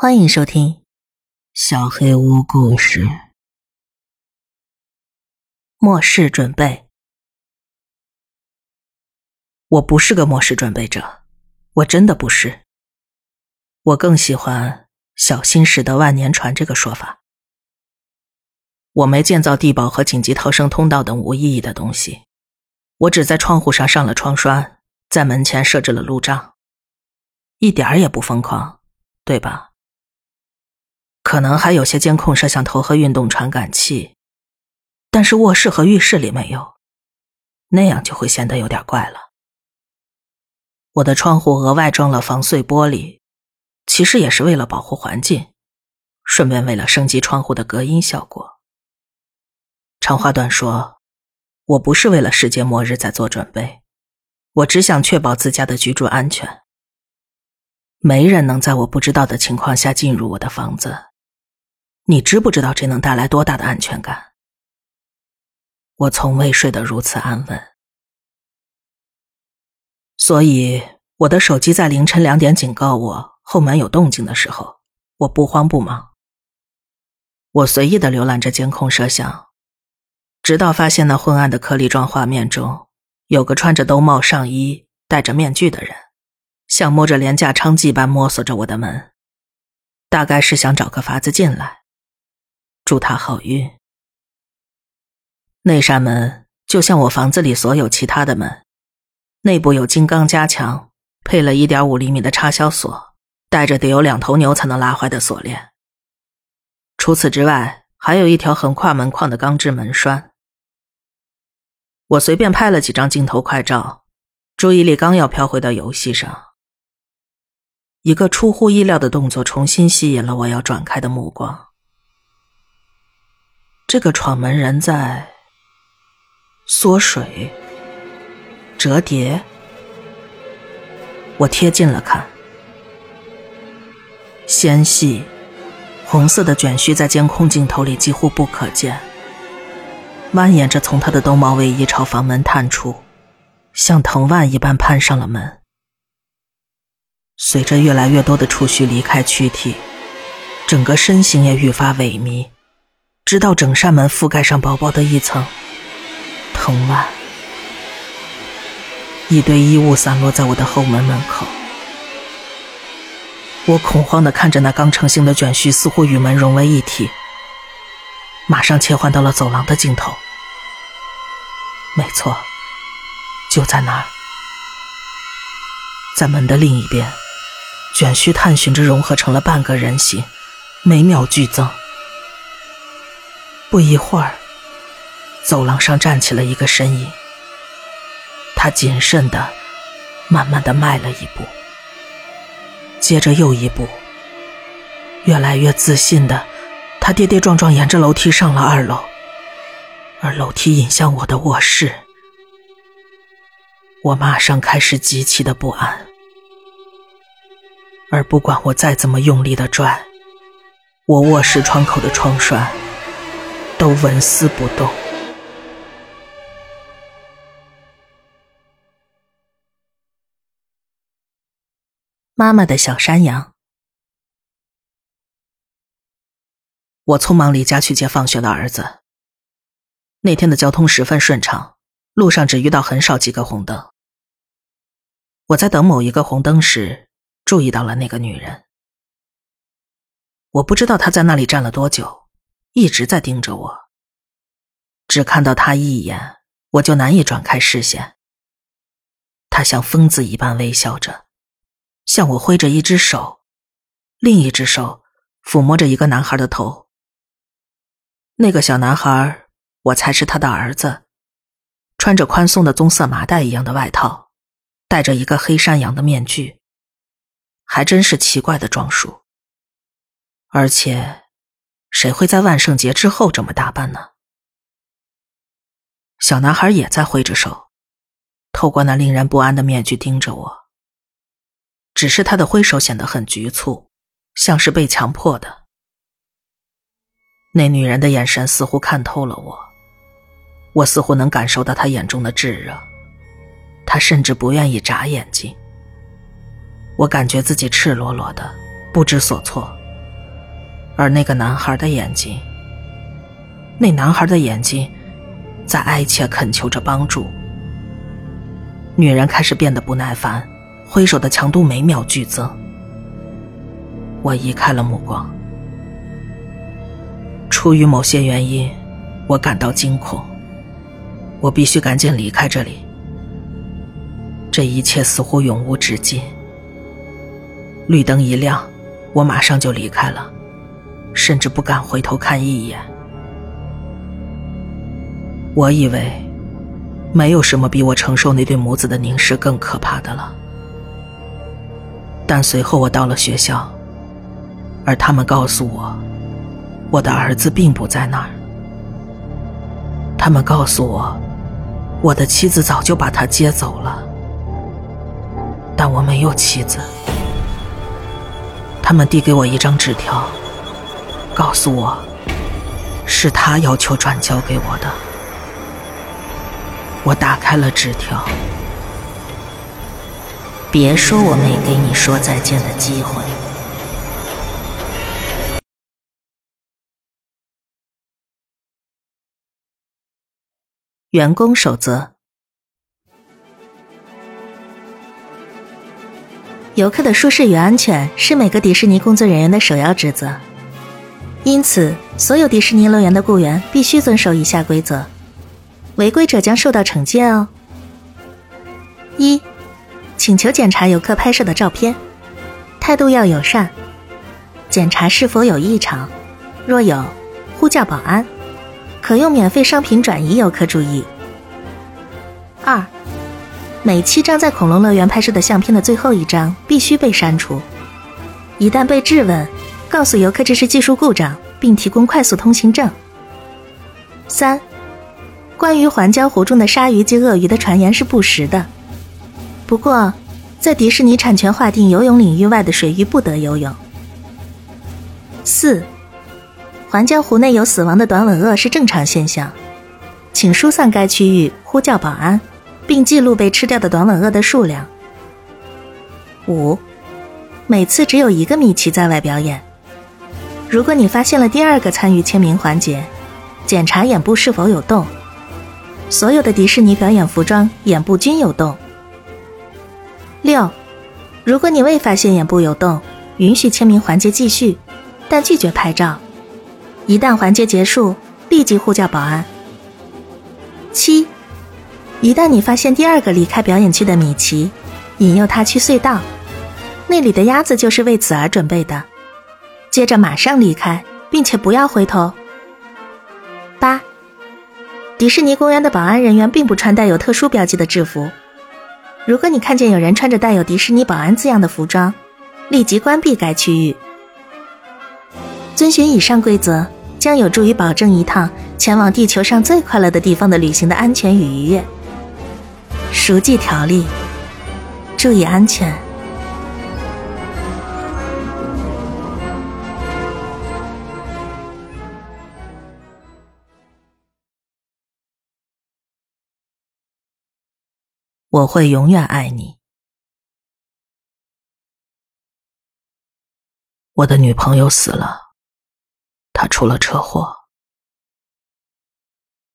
欢迎收听《小黑屋故事》。末世准备，我不是个末世准备者，我真的不是。我更喜欢“小心驶得万年船”这个说法。我没建造地堡和紧急逃生通道等无意义的东西，我只在窗户上上了窗栓，在门前设置了路障，一点儿也不疯狂，对吧？可能还有些监控摄像头和运动传感器，但是卧室和浴室里没有，那样就会显得有点怪了。我的窗户额外装了防碎玻璃，其实也是为了保护环境，顺便为了升级窗户的隔音效果。长话短说，我不是为了世界末日在做准备，我只想确保自家的居住安全。没人能在我不知道的情况下进入我的房子。你知不知道这能带来多大的安全感？我从未睡得如此安稳，所以我的手机在凌晨两点警告我后门有动静的时候，我不慌不忙。我随意的浏览着监控摄像，直到发现那昏暗的颗粒状画面中有个穿着兜帽上衣、戴着面具的人，像摸着廉价娼妓般摸索着我的门，大概是想找个法子进来。祝他好运。那扇门就像我房子里所有其他的门，内部有金刚加强，配了一点五厘米的插销锁，带着得有两头牛才能拉坏的锁链。除此之外，还有一条横跨门框的钢制门栓。我随便拍了几张镜头快照，注意力刚要飘回到游戏上，一个出乎意料的动作重新吸引了我要转开的目光。这个闯门人在缩水、折叠。我贴近了看，纤细红色的卷须在监控镜头里几乎不可见，蜿蜒着从他的兜帽卫衣朝房门探出，像藤蔓一般攀上了门。随着越来越多的触须离开躯体，整个身形也愈发萎靡。直到整扇门覆盖上薄薄的一层藤蔓，一堆衣物散落在我的后门门口。我恐慌的看着那刚成型的卷须，似乎与门融为一体。马上切换到了走廊的尽头。没错，就在那儿，在门的另一边，卷须探寻着融合成了半个人形，每秒剧增。不一会儿，走廊上站起了一个身影。他谨慎的、慢慢的迈了一步，接着又一步，越来越自信的，他跌跌撞撞沿着楼梯上了二楼，而楼梯引向我的卧室。我马上开始极其的不安，而不管我再怎么用力的拽，我卧室窗口的窗栓。都纹丝不动。妈妈的小山羊。我匆忙离家去接放学的儿子。那天的交通十分顺畅，路上只遇到很少几个红灯。我在等某一个红灯时，注意到了那个女人。我不知道她在那里站了多久。一直在盯着我，只看到他一眼，我就难以转开视线。他像疯子一般微笑着，向我挥着一只手，另一只手抚摸着一个男孩的头。那个小男孩，我猜是他的儿子，穿着宽松的棕色麻袋一样的外套，戴着一个黑山羊的面具，还真是奇怪的装束，而且。谁会在万圣节之后这么打扮呢？小男孩也在挥着手，透过那令人不安的面具盯着我。只是他的挥手显得很局促，像是被强迫的。那女人的眼神似乎看透了我，我似乎能感受到她眼中的炙热。她甚至不愿意眨眼睛。我感觉自己赤裸裸的，不知所措。而那个男孩的眼睛，那男孩的眼睛，在哀切恳求着帮助。女人开始变得不耐烦，挥手的强度每秒剧增。我移开了目光。出于某些原因，我感到惊恐。我必须赶紧离开这里。这一切似乎永无止境。绿灯一亮，我马上就离开了，甚至不敢回头看一眼。我以为，没有什么比我承受那对母子的凝视更可怕的了。但随后我到了学校，而他们告诉我，我的儿子并不在那儿。他们告诉我。我的妻子早就把他接走了，但我没有妻子。他们递给我一张纸条，告诉我是他要求转交给我的。我打开了纸条，别说我没给你说再见的机会。员工守则：游客的舒适与安全是每个迪士尼工作人员的首要职责，因此，所有迪士尼乐园的雇员必须遵守以下规则，违规者将受到惩戒哦。一、请求检查游客拍摄的照片，态度要友善，检查是否有异常，若有，呼叫保安。可用免费商品转移游客注意。二，每七张在恐龙乐园拍摄的相片的最后一张必须被删除。一旦被质问，告诉游客这是技术故障，并提供快速通行证。三，关于环礁湖中的鲨鱼及鳄鱼的传言是不实的。不过，在迪士尼产权划定游泳领域外的水域不得游泳。四。环礁湖内有死亡的短吻鳄是正常现象，请疏散该区域，呼叫保安，并记录被吃掉的短吻鳄的数量。五，每次只有一个米奇在外表演。如果你发现了第二个参与签名环节，检查眼部是否有洞。所有的迪士尼表演服装眼部均有洞。六，如果你未发现眼部有洞，允许签名环节继续，但拒绝拍照。一旦环节结束，立即呼叫保安。七，一旦你发现第二个离开表演区的米奇，引诱他去隧道，那里的鸭子就是为此而准备的。接着马上离开，并且不要回头。八，迪士尼公园的保安人员并不穿带有特殊标记的制服。如果你看见有人穿着带有迪士尼保安字样的服装，立即关闭该区域。遵循以上规则。将有助于保证一趟前往地球上最快乐的地方的旅行的安全与愉悦。熟记条例，注意安全。我会永远爱你。我的女朋友死了。她出了车祸。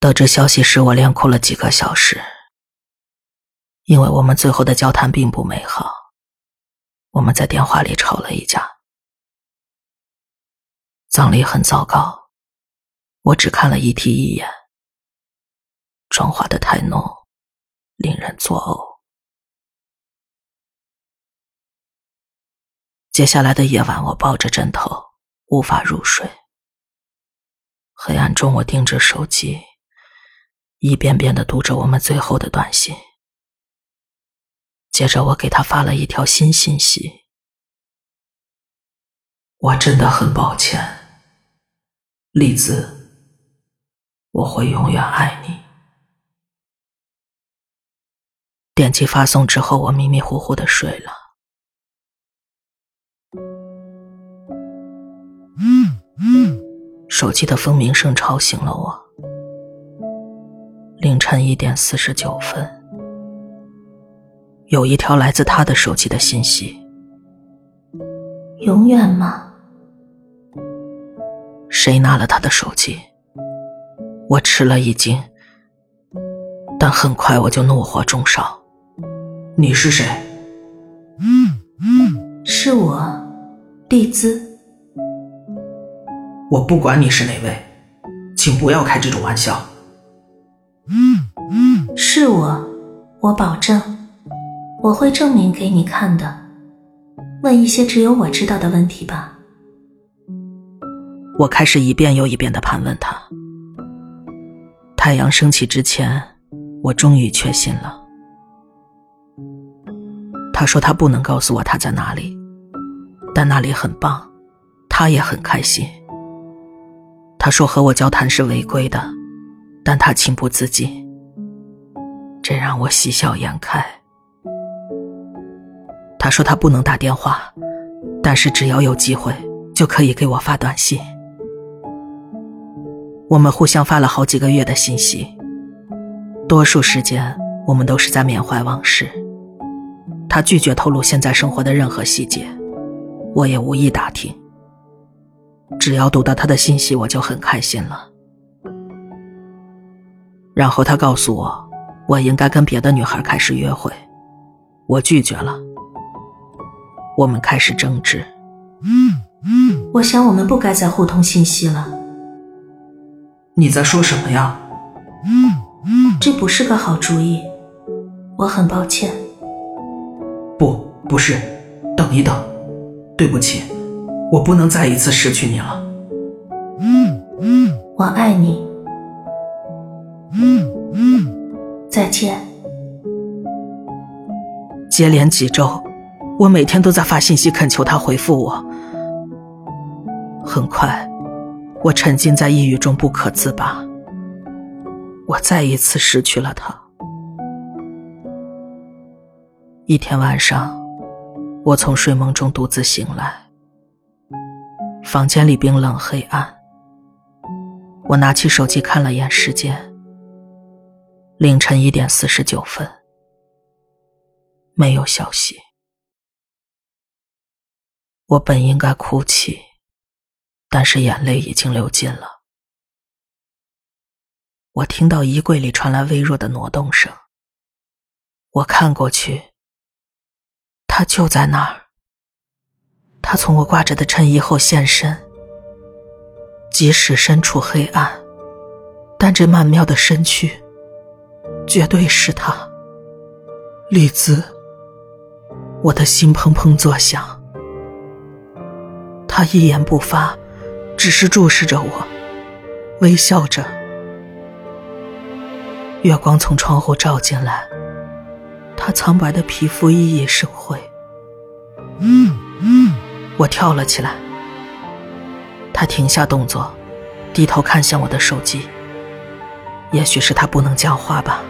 得知消息时，我连哭了几个小时，因为我们最后的交谈并不美好。我们在电话里吵了一架。葬礼很糟糕，我只看了遗体一眼，妆化的太浓，令人作呕。接下来的夜晚，我抱着枕头，无法入睡。黑暗中，我盯着手机，一遍遍的读着我们最后的短信。接着，我给他发了一条新信息：“我真的很抱歉，丽子，我会永远爱你。”点击发送之后，我迷迷糊糊的睡了。嗯嗯。手机的蜂鸣声吵醒了我。凌晨一点四十九分，有一条来自他的手机的信息：“永远吗？谁拿了他的手机？我吃了一惊，但很快我就怒火中烧。你是谁？是我，丽兹。我不管你是哪位，请不要开这种玩笑。是我，我保证，我会证明给你看的。问一些只有我知道的问题吧。我开始一遍又一遍的盘问他。太阳升起之前，我终于确信了。他说他不能告诉我他在哪里，但那里很棒，他也很开心。他说和我交谈是违规的，但他情不自禁，这让我喜笑颜开。他说他不能打电话，但是只要有机会就可以给我发短信。我们互相发了好几个月的信息，多数时间我们都是在缅怀往事。他拒绝透露现在生活的任何细节，我也无意打听。只要读到他的信息，我就很开心了。然后他告诉我，我应该跟别的女孩开始约会，我拒绝了。我们开始争执。我想我们不该再互通信息了。你在说什么呀？这不是个好主意，我很抱歉。不，不是，等一等，对不起，我不能再一次失去你了。嗯嗯我爱你。再见。接连几周，我每天都在发信息恳求他回复我。很快。我沉浸在抑郁中不可自拔，我再一次失去了他。一天晚上，我从睡梦中独自醒来，房间里冰冷黑暗。我拿起手机看了眼时间，凌晨一点四十九分，没有消息。我本应该哭泣。但是眼泪已经流尽了。我听到衣柜里传来微弱的挪动声。我看过去，他就在那儿。他从我挂着的衬衣后现身。即使身处黑暗，但这曼妙的身躯，绝对是他。丽兹，我的心砰砰作响。他一言不发。只是注视着我，微笑着。月光从窗户照进来，他苍白的皮肤熠熠生辉。我跳了起来。他停下动作，低头看向我的手机。也许是他不能讲话吧。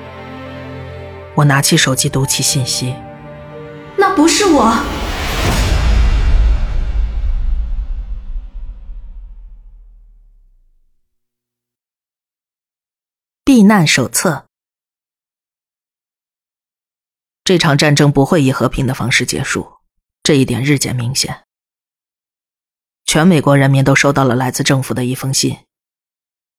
我拿起手机读起信息。那不是我。避难手册。这场战争不会以和平的方式结束，这一点日渐明显。全美国人民都收到了来自政府的一封信，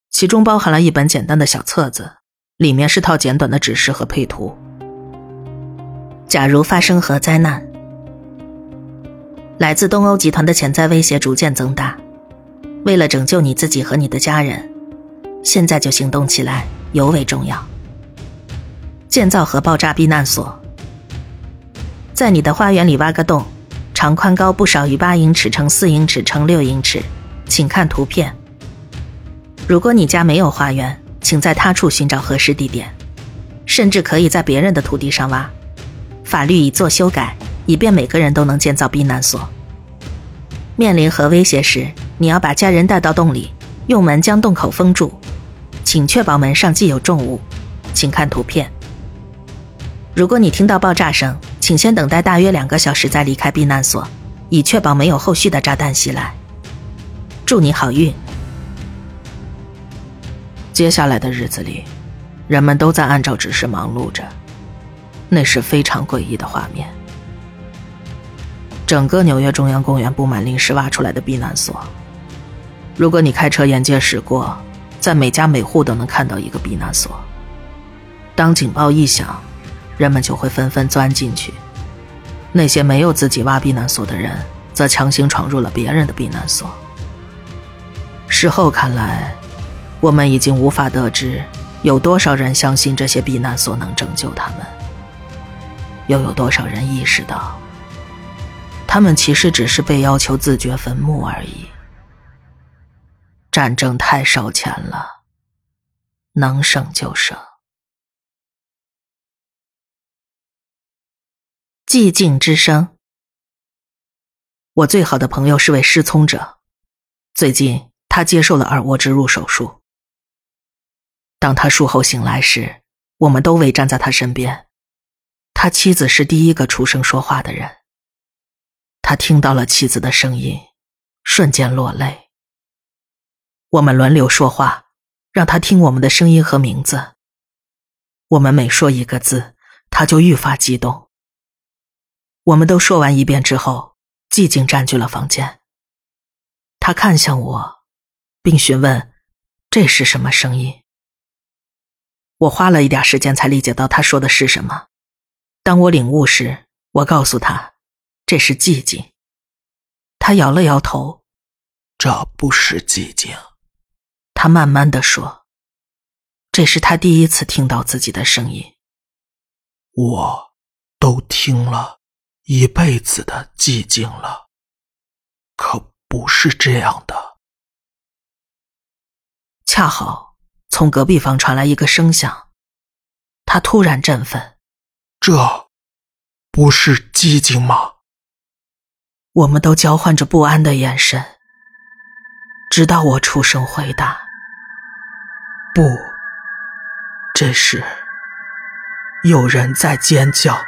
其中包含了一本简单的小册子，里面是套简短的指示和配图。假如发生核灾难，来自东欧集团的潜在威胁逐渐增大，为了拯救你自己和你的家人，现在就行动起来。尤为重要。建造核爆炸避难所，在你的花园里挖个洞，长宽高不少于八英尺乘四英尺乘六英尺，请看图片。如果你家没有花园，请在他处寻找合适地点，甚至可以在别人的土地上挖。法律已做修改，以便每个人都能建造避难所。面临核威胁时，你要把家人带到洞里，用门将洞口封住。请确保门上既有重物，请看图片。如果你听到爆炸声，请先等待大约两个小时再离开避难所，以确保没有后续的炸弹袭来。祝你好运。接下来的日子里，人们都在按照指示忙碌着，那是非常诡异的画面。整个纽约中央公园布满临时挖出来的避难所，如果你开车沿街驶过，在每家每户都能看到一个避难所。当警报一响，人们就会纷纷钻进去。那些没有自己挖避难所的人，则强行闯入了别人的避难所。事后看来，我们已经无法得知有多少人相信这些避难所能拯救他们，又有多少人意识到，他们其实只是被要求自掘坟墓而已。战争太烧钱了，能省就省。寂静之声。我最好的朋友是位失聪者，最近他接受了耳蜗植入手术。当他术后醒来时，我们都围站在他身边。他妻子是第一个出声说话的人。他听到了妻子的声音，瞬间落泪。我们轮流说话，让他听我们的声音和名字。我们每说一个字，他就愈发激动。我们都说完一遍之后，寂静占据了房间。他看向我，并询问：“这是什么声音？”我花了一点时间才理解到他说的是什么。当我领悟时，我告诉他：“这是寂静。”他摇了摇头：“这不是寂静。”他慢慢的说：“这是他第一次听到自己的声音。我都听了一辈子的寂静了，可不是这样的。”恰好从隔壁房传来一个声响，他突然振奋：“这不是寂静吗？”我们都交换着不安的眼神，直到我出声回答。不，这是有人在尖叫。